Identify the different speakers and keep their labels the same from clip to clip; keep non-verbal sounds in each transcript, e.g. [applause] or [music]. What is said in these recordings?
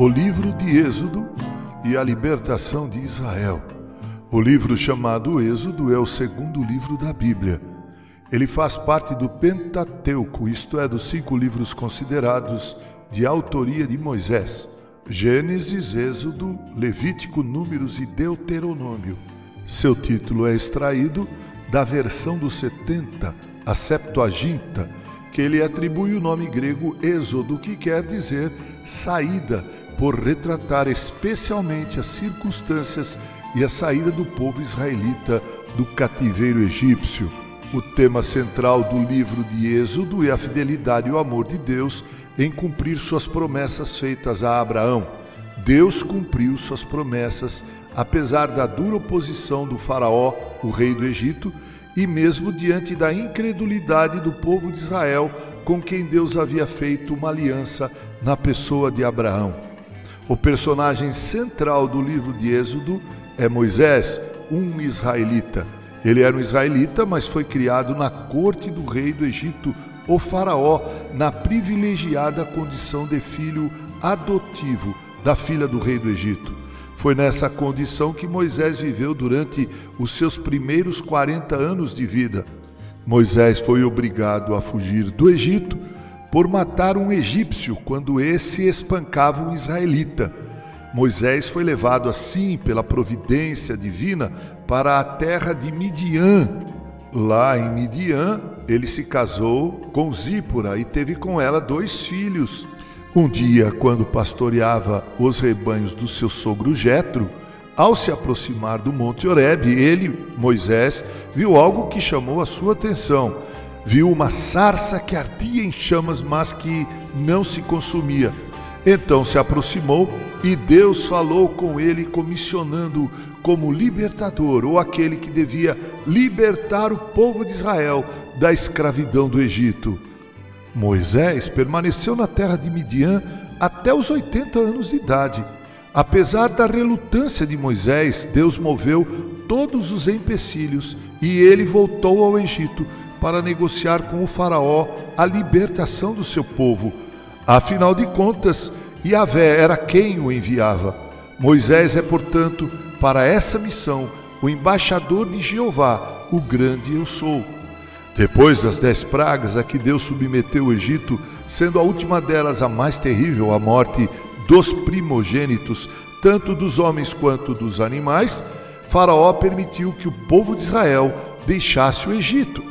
Speaker 1: O livro de Êxodo e a libertação de Israel. O livro chamado Êxodo é o segundo livro da Bíblia. Ele faz parte do Pentateuco, isto é, dos cinco livros considerados de autoria de Moisés: Gênesis, Êxodo, Levítico, Números e Deuteronômio. Seu título é extraído da versão dos 70, a Septuaginta, que ele atribui o nome grego Êxodo, que quer dizer saída, por retratar especialmente as circunstâncias e a saída do povo israelita do cativeiro egípcio. O tema central do livro de Êxodo é a fidelidade e o amor de Deus em cumprir suas promessas feitas a Abraão. Deus cumpriu suas promessas, apesar da dura oposição do Faraó, o rei do Egito, e mesmo diante da incredulidade do povo de Israel, com quem Deus havia feito uma aliança na pessoa de Abraão. O personagem central do livro de Êxodo é Moisés, um israelita. Ele era um israelita, mas foi criado na corte do rei do Egito, o Faraó, na privilegiada condição de filho adotivo da filha do rei do Egito. Foi nessa condição que Moisés viveu durante os seus primeiros 40 anos de vida. Moisés foi obrigado a fugir do Egito por matar um egípcio quando esse espancava um israelita. Moisés foi levado assim pela providência divina para a terra de Midian. Lá em Midian, ele se casou com Zípora e teve com ela dois filhos. Um dia, quando pastoreava os rebanhos do seu sogro Jetro, ao se aproximar do Monte Horebe, ele, Moisés, viu algo que chamou a sua atenção. Viu uma sarça que ardia em chamas, mas que não se consumia. Então se aproximou e Deus falou com ele, comissionando como libertador, ou aquele que devia libertar o povo de Israel da escravidão do Egito. Moisés permaneceu na terra de Midian até os 80 anos de idade. Apesar da relutância de Moisés, Deus moveu todos os empecilhos e ele voltou ao Egito para negociar com o Faraó a libertação do seu povo. Afinal de contas, Yahvé era quem o enviava. Moisés é, portanto, para essa missão, o embaixador de Jeová, o grande eu sou. Depois das dez pragas a que Deus submeteu o Egito, sendo a última delas a mais terrível, a morte dos primogênitos, tanto dos homens quanto dos animais, Faraó permitiu que o povo de Israel deixasse o Egito.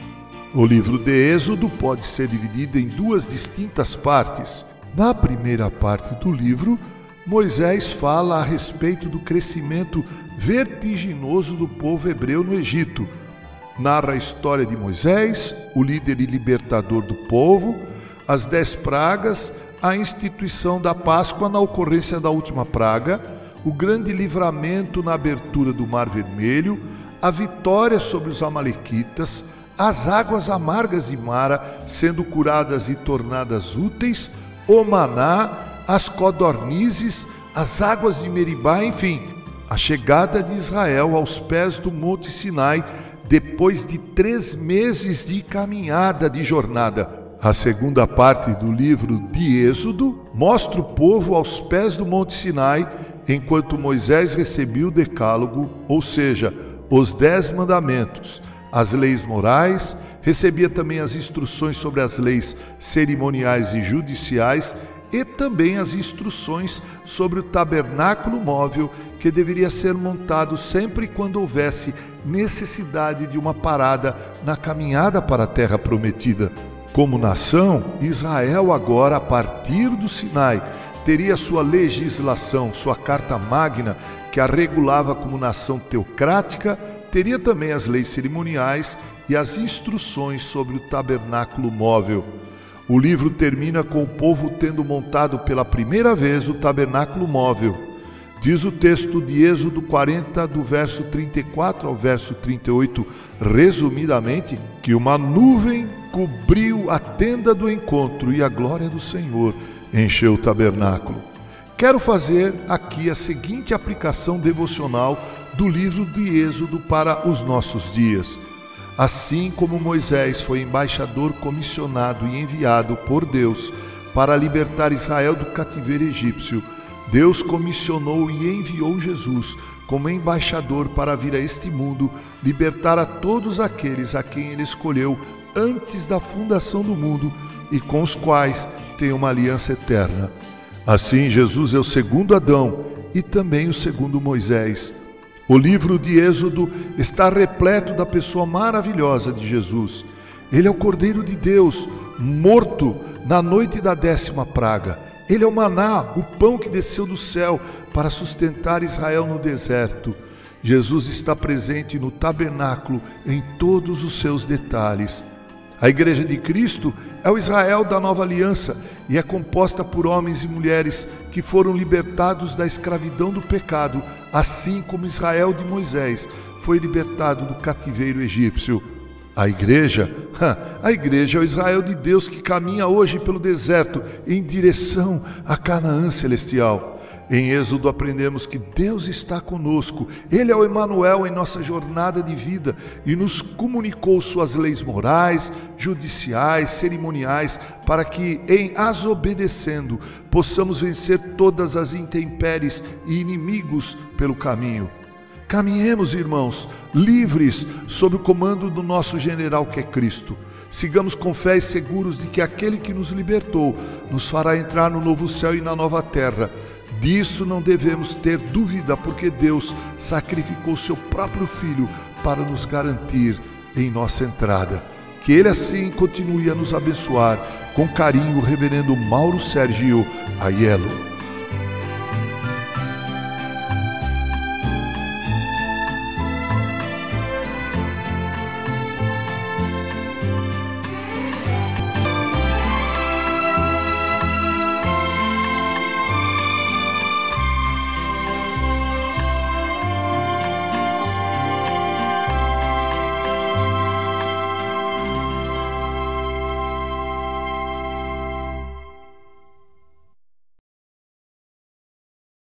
Speaker 1: O livro de Êxodo pode ser dividido em duas distintas partes. Na primeira parte do livro, Moisés fala a respeito do crescimento vertiginoso do povo hebreu no Egito narra a história de Moisés, o líder e libertador do povo, as dez pragas, a instituição da Páscoa na ocorrência da última praga, o grande livramento na abertura do Mar Vermelho, a vitória sobre os Amalequitas, as águas amargas de Mara sendo curadas e tornadas úteis, o maná, as codornizes, as águas de Meribá, enfim, a chegada de Israel aos pés do Monte Sinai depois de três meses de caminhada de jornada. A segunda parte do livro de Êxodo mostra o povo aos pés do Monte Sinai, enquanto Moisés recebia o Decálogo, ou seja, os Dez Mandamentos, as leis morais, recebia também as instruções sobre as leis cerimoniais e judiciais e também as instruções sobre o tabernáculo móvel que deveria ser montado sempre quando houvesse necessidade de uma parada na caminhada para a terra prometida. Como nação, Israel agora, a partir do Sinai, teria sua legislação, sua carta magna, que a regulava como nação teocrática, teria também as leis cerimoniais e as instruções sobre o tabernáculo móvel. O livro termina com o povo tendo montado pela primeira vez o tabernáculo móvel. Diz o texto de Êxodo 40, do verso 34 ao verso 38, resumidamente, que uma nuvem cobriu a tenda do encontro e a glória do Senhor encheu o tabernáculo. Quero fazer aqui a seguinte aplicação devocional do livro de Êxodo para os nossos dias. Assim como Moisés foi embaixador comissionado e enviado por Deus para libertar Israel do cativeiro egípcio, Deus comissionou e enviou Jesus como embaixador para vir a este mundo libertar a todos aqueles a quem ele escolheu antes da fundação do mundo e com os quais tem uma aliança eterna. Assim, Jesus é o segundo Adão e também o segundo Moisés. O livro de Êxodo está repleto da pessoa maravilhosa de Jesus. Ele é o Cordeiro de Deus, morto na noite da décima praga. Ele é o maná, o pão que desceu do céu para sustentar Israel no deserto. Jesus está presente no tabernáculo em todos os seus detalhes. A Igreja de Cristo é o Israel da nova aliança e é composta por homens e mulheres que foram libertados da escravidão do pecado, assim como Israel de Moisés foi libertado do cativeiro egípcio. A igreja, [laughs] a igreja é o Israel de Deus que caminha hoje pelo deserto em direção a Canaã celestial. Em Êxodo aprendemos que Deus está conosco. Ele é o Emanuel em nossa jornada de vida e nos comunicou suas leis morais, judiciais, cerimoniais, para que em as obedecendo possamos vencer todas as intempéries e inimigos pelo caminho. Caminhemos, irmãos, livres sob o comando do nosso general que é Cristo. Sigamos com fé e seguros de que aquele que nos libertou nos fará entrar no novo céu e na nova terra Disso não devemos ter dúvida, porque Deus sacrificou seu próprio Filho para nos garantir em nossa entrada. Que Ele assim continue a nos abençoar. Com carinho, Reverendo Mauro Sérgio Aiello.